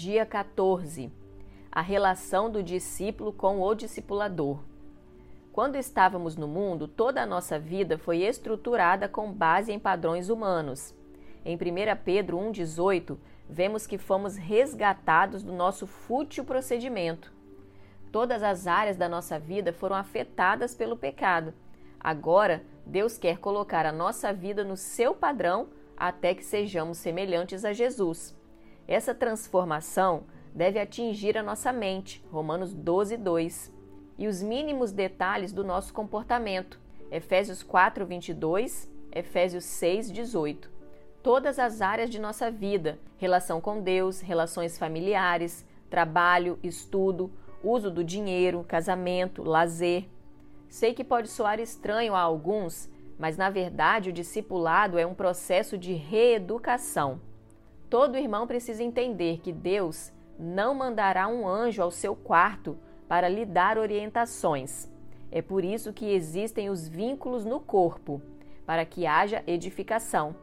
Dia 14. A relação do discípulo com o discipulador. Quando estávamos no mundo, toda a nossa vida foi estruturada com base em padrões humanos. Em 1 Pedro 1,18, vemos que fomos resgatados do nosso fútil procedimento. Todas as áreas da nossa vida foram afetadas pelo pecado. Agora, Deus quer colocar a nossa vida no seu padrão até que sejamos semelhantes a Jesus. Essa transformação deve atingir a nossa mente, Romanos 12, 2, e os mínimos detalhes do nosso comportamento, Efésios 4, 22, Efésios 6, 18. Todas as áreas de nossa vida, relação com Deus, relações familiares, trabalho, estudo, uso do dinheiro, casamento, lazer. Sei que pode soar estranho a alguns, mas na verdade o discipulado é um processo de reeducação. Todo irmão precisa entender que Deus não mandará um anjo ao seu quarto para lhe dar orientações. É por isso que existem os vínculos no corpo, para que haja edificação.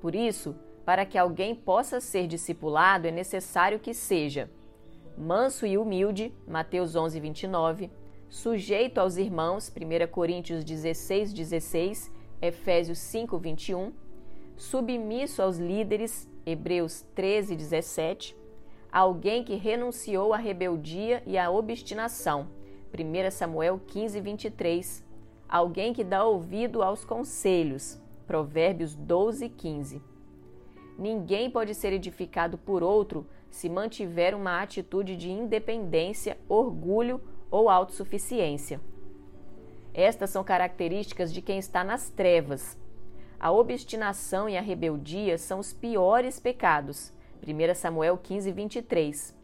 Por isso, para que alguém possa ser discipulado, é necessário que seja manso e humilde, Mateus 11, 29, sujeito aos irmãos, 1 Coríntios 16, 16, Efésios 5, 21, submisso aos líderes, Hebreus 13, 17, alguém que renunciou à rebeldia e à obstinação, 1 Samuel 15, 23, alguém que dá ouvido aos conselhos, Provérbios 12, 15. Ninguém pode ser edificado por outro se mantiver uma atitude de independência, orgulho ou autossuficiência. Estas são características de quem está nas trevas. A obstinação e a rebeldia são os piores pecados. 1 Samuel 15, 23.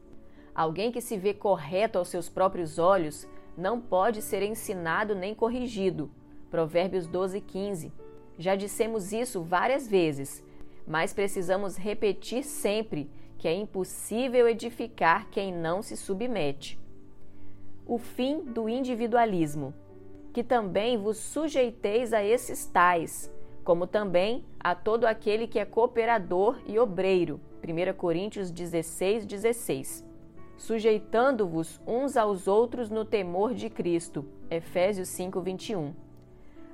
Alguém que se vê correto aos seus próprios olhos não pode ser ensinado nem corrigido. Provérbios 12, 15. Já dissemos isso várias vezes, mas precisamos repetir sempre que é impossível edificar quem não se submete o fim do individualismo, que também vos sujeiteis a esses tais, como também a todo aquele que é cooperador e obreiro. 1 Coríntios 16, 16. Sujeitando-vos uns aos outros no temor de Cristo. Efésios 5, 21.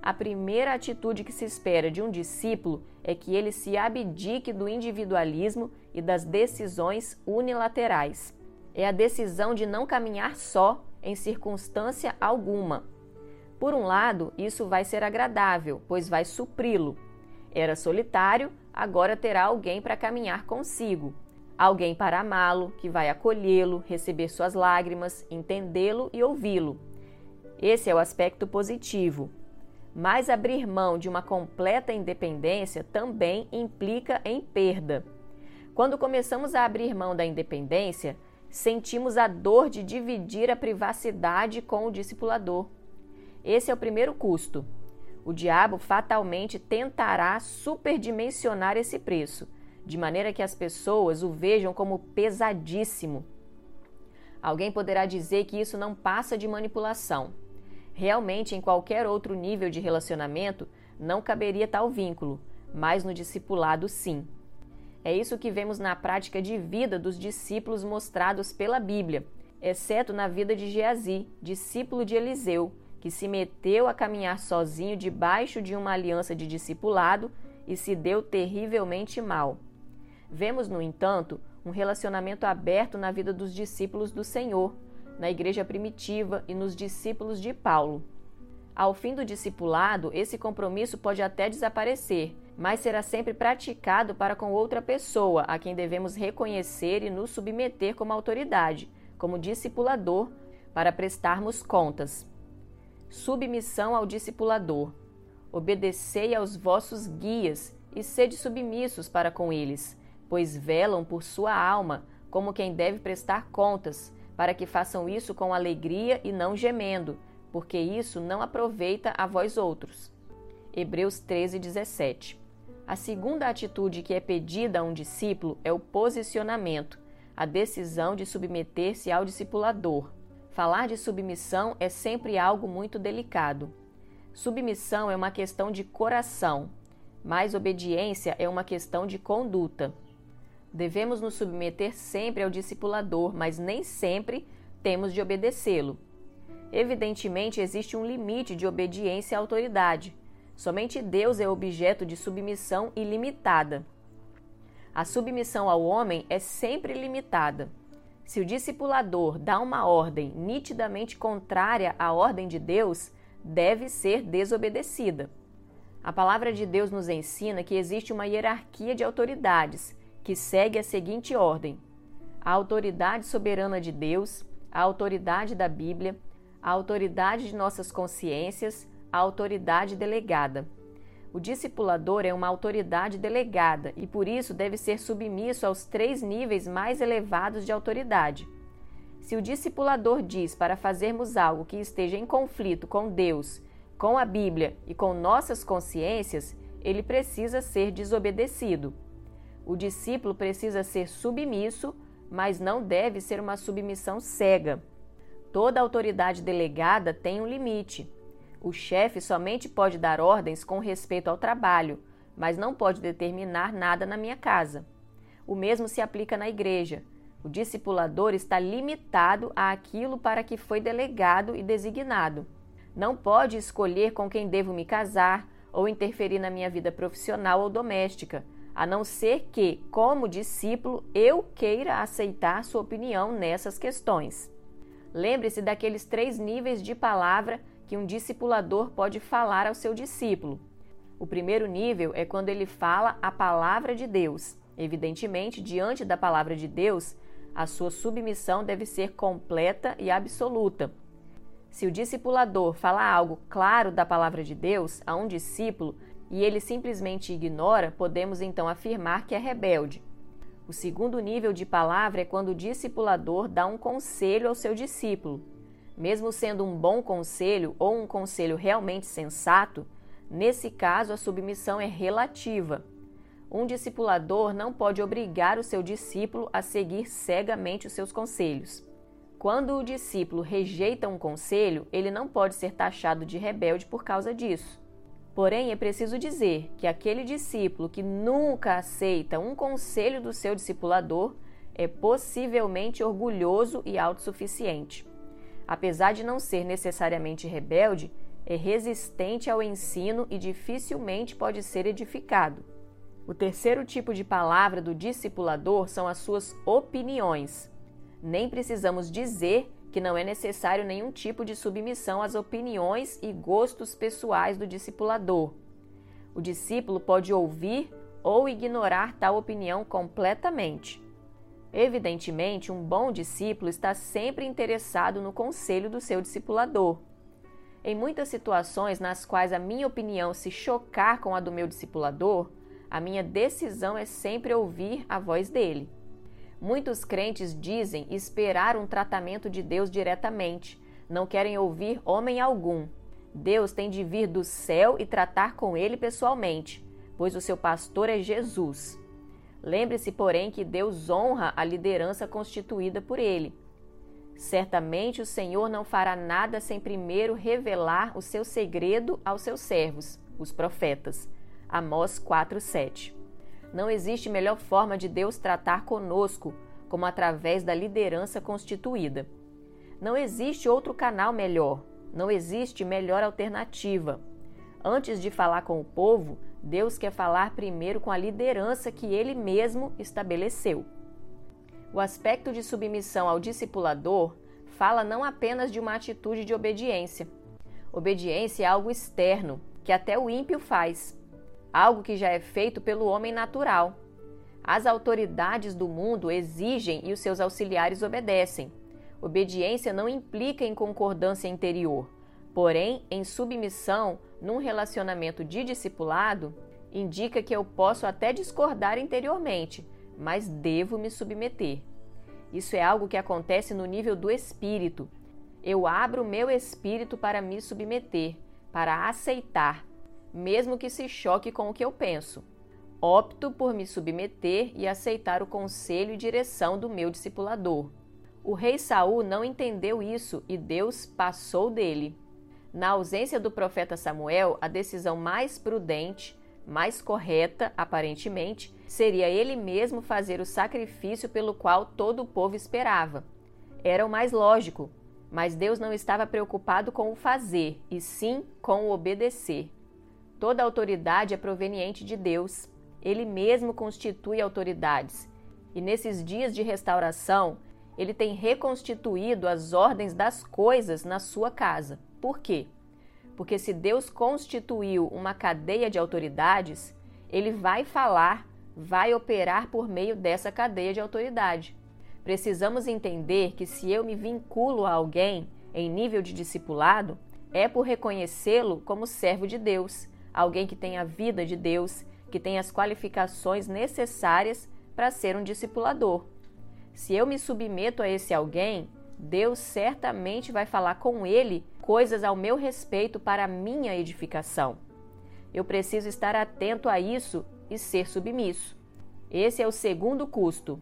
A primeira atitude que se espera de um discípulo é que ele se abdique do individualismo e das decisões unilaterais. É a decisão de não caminhar só em circunstância alguma. Por um lado, isso vai ser agradável, pois vai supri-lo. Era solitário, agora terá alguém para caminhar consigo. Alguém para amá-lo, que vai acolhê-lo, receber suas lágrimas, entendê-lo e ouvi-lo. Esse é o aspecto positivo. Mas abrir mão de uma completa independência também implica em perda. Quando começamos a abrir mão da independência, sentimos a dor de dividir a privacidade com o discipulador. Esse é o primeiro custo. O diabo fatalmente tentará superdimensionar esse preço, de maneira que as pessoas o vejam como pesadíssimo. Alguém poderá dizer que isso não passa de manipulação. Realmente, em qualquer outro nível de relacionamento, não caberia tal vínculo, mas no discipulado, sim. É isso que vemos na prática de vida dos discípulos mostrados pela Bíblia, exceto na vida de Geazi, discípulo de Eliseu, que se meteu a caminhar sozinho debaixo de uma aliança de discipulado e se deu terrivelmente mal. Vemos, no entanto, um relacionamento aberto na vida dos discípulos do Senhor, na igreja primitiva e nos discípulos de Paulo. Ao fim do discipulado, esse compromisso pode até desaparecer, mas será sempre praticado para com outra pessoa, a quem devemos reconhecer e nos submeter como autoridade, como discipulador, para prestarmos contas. Submissão ao discipulador. Obedecei aos vossos guias e sede submissos para com eles, pois velam por sua alma, como quem deve prestar contas, para que façam isso com alegria e não gemendo porque isso não aproveita a vós outros. Hebreus 13, 17. A segunda atitude que é pedida a um discípulo é o posicionamento, a decisão de submeter-se ao discipulador. Falar de submissão é sempre algo muito delicado. Submissão é uma questão de coração, mas obediência é uma questão de conduta. Devemos nos submeter sempre ao discipulador, mas nem sempre temos de obedecê-lo. Evidentemente, existe um limite de obediência à autoridade. Somente Deus é objeto de submissão ilimitada. A submissão ao homem é sempre limitada. Se o discipulador dá uma ordem nitidamente contrária à ordem de Deus, deve ser desobedecida. A palavra de Deus nos ensina que existe uma hierarquia de autoridades que segue a seguinte ordem: a autoridade soberana de Deus, a autoridade da Bíblia, a autoridade de nossas consciências, a autoridade delegada. O discipulador é uma autoridade delegada e por isso deve ser submisso aos três níveis mais elevados de autoridade. Se o discipulador diz para fazermos algo que esteja em conflito com Deus, com a Bíblia e com nossas consciências, ele precisa ser desobedecido. O discípulo precisa ser submisso, mas não deve ser uma submissão cega. Toda autoridade delegada tem um limite. O chefe somente pode dar ordens com respeito ao trabalho, mas não pode determinar nada na minha casa. O mesmo se aplica na igreja. O discipulador está limitado àquilo para que foi delegado e designado. Não pode escolher com quem devo me casar ou interferir na minha vida profissional ou doméstica, a não ser que, como discípulo, eu queira aceitar sua opinião nessas questões. Lembre-se daqueles três níveis de palavra que um discipulador pode falar ao seu discípulo. O primeiro nível é quando ele fala a palavra de Deus. Evidentemente, diante da palavra de Deus, a sua submissão deve ser completa e absoluta. Se o discipulador fala algo claro da palavra de Deus a um discípulo e ele simplesmente ignora, podemos então afirmar que é rebelde. O segundo nível de palavra é quando o discipulador dá um conselho ao seu discípulo. Mesmo sendo um bom conselho ou um conselho realmente sensato, nesse caso a submissão é relativa. Um discipulador não pode obrigar o seu discípulo a seguir cegamente os seus conselhos. Quando o discípulo rejeita um conselho, ele não pode ser taxado de rebelde por causa disso. Porém, é preciso dizer que aquele discípulo que nunca aceita um conselho do seu discipulador é possivelmente orgulhoso e autossuficiente. Apesar de não ser necessariamente rebelde, é resistente ao ensino e dificilmente pode ser edificado. O terceiro tipo de palavra do discipulador são as suas opiniões. Nem precisamos dizer que não é necessário nenhum tipo de submissão às opiniões e gostos pessoais do discipulador. O discípulo pode ouvir ou ignorar tal opinião completamente. Evidentemente, um bom discípulo está sempre interessado no conselho do seu discipulador. Em muitas situações nas quais a minha opinião se chocar com a do meu discipulador, a minha decisão é sempre ouvir a voz dele. Muitos crentes dizem esperar um tratamento de Deus diretamente, não querem ouvir homem algum. Deus tem de vir do céu e tratar com ele pessoalmente, pois o seu pastor é Jesus. Lembre-se, porém, que Deus honra a liderança constituída por ele. Certamente o Senhor não fará nada sem primeiro revelar o seu segredo aos seus servos, os profetas. Amós 4:7. Não existe melhor forma de Deus tratar conosco como através da liderança constituída. Não existe outro canal melhor, não existe melhor alternativa. Antes de falar com o povo, Deus quer falar primeiro com a liderança que ele mesmo estabeleceu. O aspecto de submissão ao discipulador fala não apenas de uma atitude de obediência. Obediência é algo externo, que até o ímpio faz, algo que já é feito pelo homem natural. As autoridades do mundo exigem e os seus auxiliares obedecem. Obediência não implica em concordância interior, porém, em submissão num relacionamento de discipulado, indica que eu posso até discordar interiormente, mas devo me submeter. Isso é algo que acontece no nível do espírito. Eu abro meu espírito para me submeter, para aceitar, mesmo que se choque com o que eu penso. Opto por me submeter e aceitar o conselho e direção do meu discipulador. O rei Saul não entendeu isso e Deus passou dele. Na ausência do profeta Samuel, a decisão mais prudente, mais correta, aparentemente, seria ele mesmo fazer o sacrifício pelo qual todo o povo esperava. Era o mais lógico, mas Deus não estava preocupado com o fazer, e sim com o obedecer. Toda autoridade é proveniente de Deus. Ele mesmo constitui autoridades. E nesses dias de restauração, ele tem reconstituído as ordens das coisas na sua casa. Por quê? Porque se Deus constituiu uma cadeia de autoridades, ele vai falar, vai operar por meio dessa cadeia de autoridade. Precisamos entender que se eu me vinculo a alguém em nível de discipulado, é por reconhecê-lo como servo de Deus, alguém que tem a vida de Deus, que tem as qualificações necessárias para ser um discipulador. Se eu me submeto a esse alguém, Deus certamente vai falar com ele coisas ao meu respeito para minha edificação. Eu preciso estar atento a isso e ser submisso. Esse é o segundo custo.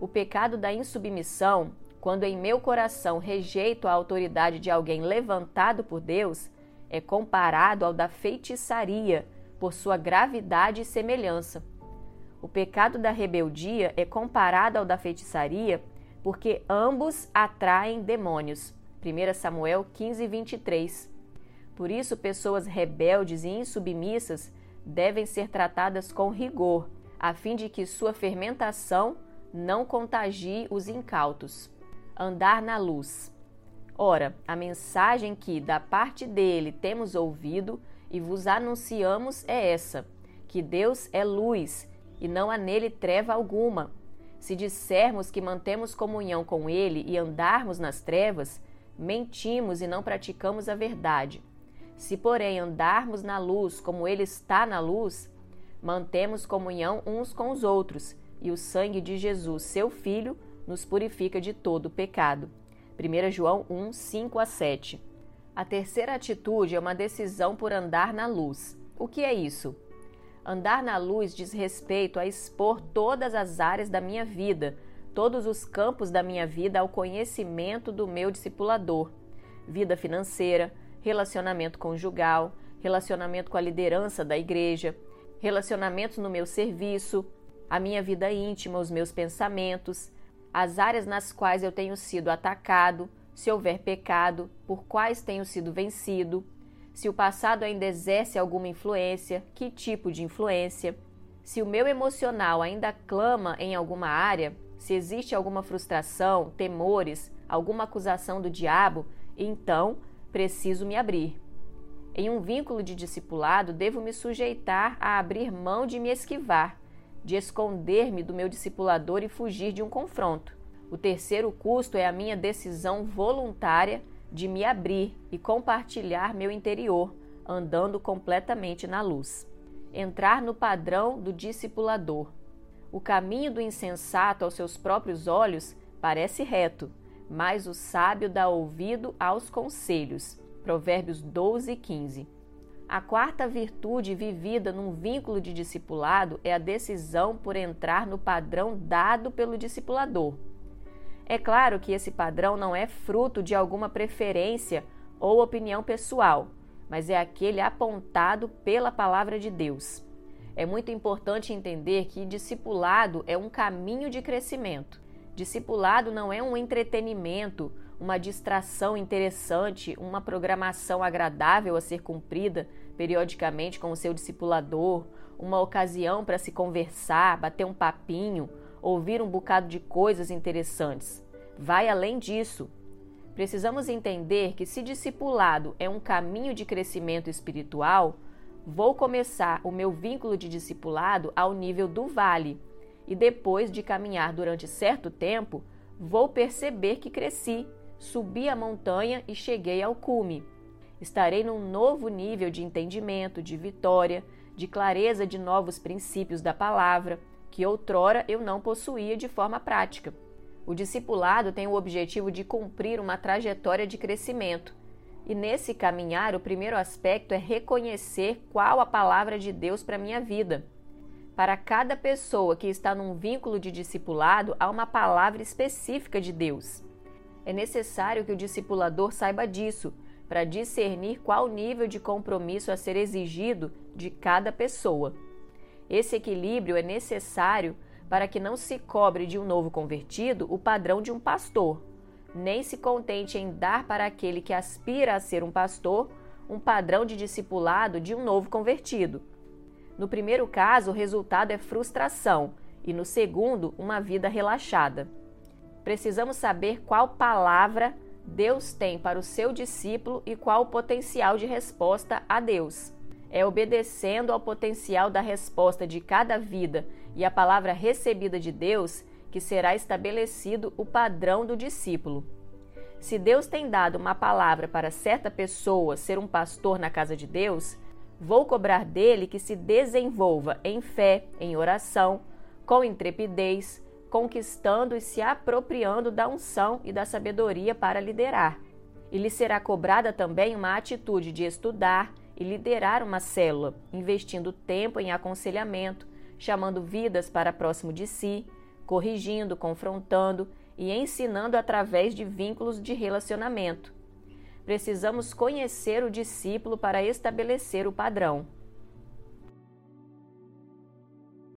O pecado da insubmissão, quando em meu coração rejeito a autoridade de alguém levantado por Deus, é comparado ao da feitiçaria por sua gravidade e semelhança. O pecado da rebeldia é comparado ao da feitiçaria porque ambos atraem demônios. 1 Samuel 15, 23. Por isso, pessoas rebeldes e insubmissas devem ser tratadas com rigor, a fim de que sua fermentação não contagie os incautos. Andar na luz. Ora, a mensagem que da parte dele temos ouvido e vos anunciamos é essa: que Deus é luz e não há nele treva alguma. Se dissermos que mantemos comunhão com ele e andarmos nas trevas, mentimos e não praticamos a verdade. Se, porém, andarmos na luz como ele está na luz, mantemos comunhão uns com os outros, e o sangue de Jesus, seu Filho, nos purifica de todo pecado. 1 João 1, 5 a 7. A terceira atitude é uma decisão por andar na luz. O que é isso? Andar na luz diz respeito a expor todas as áreas da minha vida, todos os campos da minha vida ao conhecimento do meu discipulador. Vida financeira, relacionamento conjugal, relacionamento com a liderança da igreja, relacionamentos no meu serviço, a minha vida íntima, os meus pensamentos, as áreas nas quais eu tenho sido atacado, se houver pecado, por quais tenho sido vencido, se o passado ainda exerce alguma influência, que tipo de influência, se o meu emocional ainda clama em alguma área, se existe alguma frustração, temores, alguma acusação do diabo, então preciso me abrir. Em um vínculo de discipulado, devo me sujeitar a abrir mão de me esquivar de esconder-me do meu discipulador e fugir de um confronto. O terceiro custo é a minha decisão voluntária de me abrir e compartilhar meu interior, andando completamente na luz. Entrar no padrão do discipulador. O caminho do insensato aos seus próprios olhos parece reto, mas o sábio dá ouvido aos conselhos. Provérbios 12 e 15. A quarta virtude vivida num vínculo de discipulado é a decisão por entrar no padrão dado pelo discipulador. É claro que esse padrão não é fruto de alguma preferência ou opinião pessoal, mas é aquele apontado pela palavra de Deus. É muito importante entender que discipulado é um caminho de crescimento. Discipulado não é um entretenimento uma distração interessante, uma programação agradável a ser cumprida periodicamente com o seu discipulador, uma ocasião para se conversar, bater um papinho, ouvir um bocado de coisas interessantes. Vai além disso. Precisamos entender que, se discipulado é um caminho de crescimento espiritual, vou começar o meu vínculo de discipulado ao nível do vale e, depois de caminhar durante certo tempo, vou perceber que cresci subi a montanha e cheguei ao cume. Estarei num novo nível de entendimento, de vitória, de clareza de novos princípios da palavra, que outrora eu não possuía de forma prática. O discipulado tem o objetivo de cumprir uma trajetória de crescimento. E nesse caminhar, o primeiro aspecto é reconhecer qual a palavra de Deus para minha vida. Para cada pessoa que está num vínculo de discipulado, há uma palavra específica de Deus. É necessário que o discipulador saiba disso, para discernir qual nível de compromisso a ser exigido de cada pessoa. Esse equilíbrio é necessário para que não se cobre de um novo convertido o padrão de um pastor, nem se contente em dar para aquele que aspira a ser um pastor um padrão de discipulado de um novo convertido. No primeiro caso, o resultado é frustração e no segundo, uma vida relaxada. Precisamos saber qual palavra Deus tem para o seu discípulo e qual o potencial de resposta a Deus. É obedecendo ao potencial da resposta de cada vida e a palavra recebida de Deus que será estabelecido o padrão do discípulo. Se Deus tem dado uma palavra para certa pessoa ser um pastor na casa de Deus, vou cobrar dele que se desenvolva em fé, em oração, com intrepidez, conquistando e se apropriando da unção e da sabedoria para liderar. E lhe será cobrada também uma atitude de estudar e liderar uma célula, investindo tempo em aconselhamento, chamando vidas para próximo de si, corrigindo, confrontando e ensinando através de vínculos de relacionamento. Precisamos conhecer o discípulo para estabelecer o padrão.